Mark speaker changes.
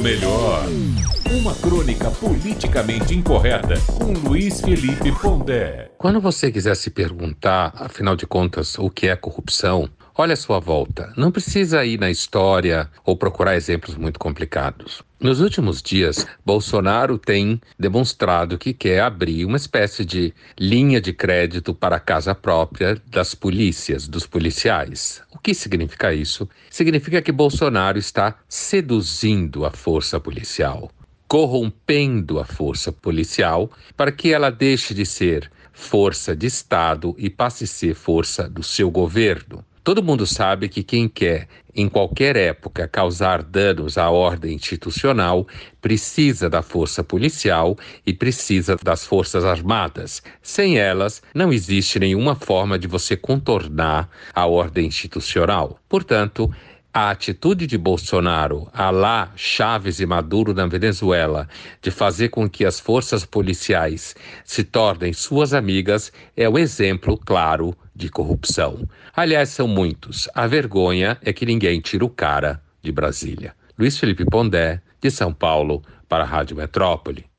Speaker 1: melhor. Uma crônica politicamente incorreta com Luiz Felipe Pondé.
Speaker 2: Quando você quiser se perguntar, afinal de contas, o que é corrupção, olha a sua volta. Não precisa ir na história ou procurar exemplos muito complicados. Nos últimos dias, Bolsonaro tem demonstrado que quer abrir uma espécie de linha de crédito para a casa própria das polícias, dos policiais. O que significa isso? Significa que Bolsonaro está seduzindo a força policial corrompendo a força policial para que ela deixe de ser força de Estado e passe a ser força do seu governo. Todo mundo sabe que quem quer, em qualquer época, causar danos à ordem institucional precisa da força policial e precisa das forças armadas. Sem elas, não existe nenhuma forma de você contornar a ordem institucional. Portanto, a atitude de Bolsonaro, a lá Chaves e Maduro na Venezuela, de fazer com que as forças policiais se tornem suas amigas, é o um exemplo claro de corrupção. Aliás, são muitos. A vergonha é que ninguém tira o cara de Brasília. Luiz Felipe Pondé, de São Paulo, para a Rádio Metrópole.